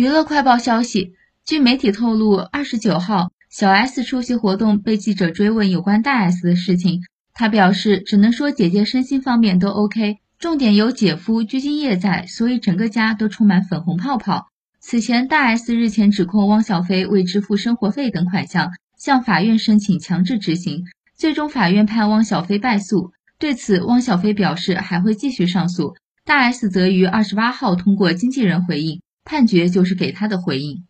娱乐快报消息，据媒体透露，二十九号，小 S 出席活动被记者追问有关大 S 的事情，她表示只能说姐姐身心方面都 OK，重点有姐夫鞠婧祎在，所以整个家都充满粉红泡泡。此前，大 S 日前指控汪小菲未支付生活费等款项，向法院申请强制执行，最终法院判汪小菲败诉。对此，汪小菲表示还会继续上诉。大 S 则于二十八号通过经纪人回应，判决就是给他的回应。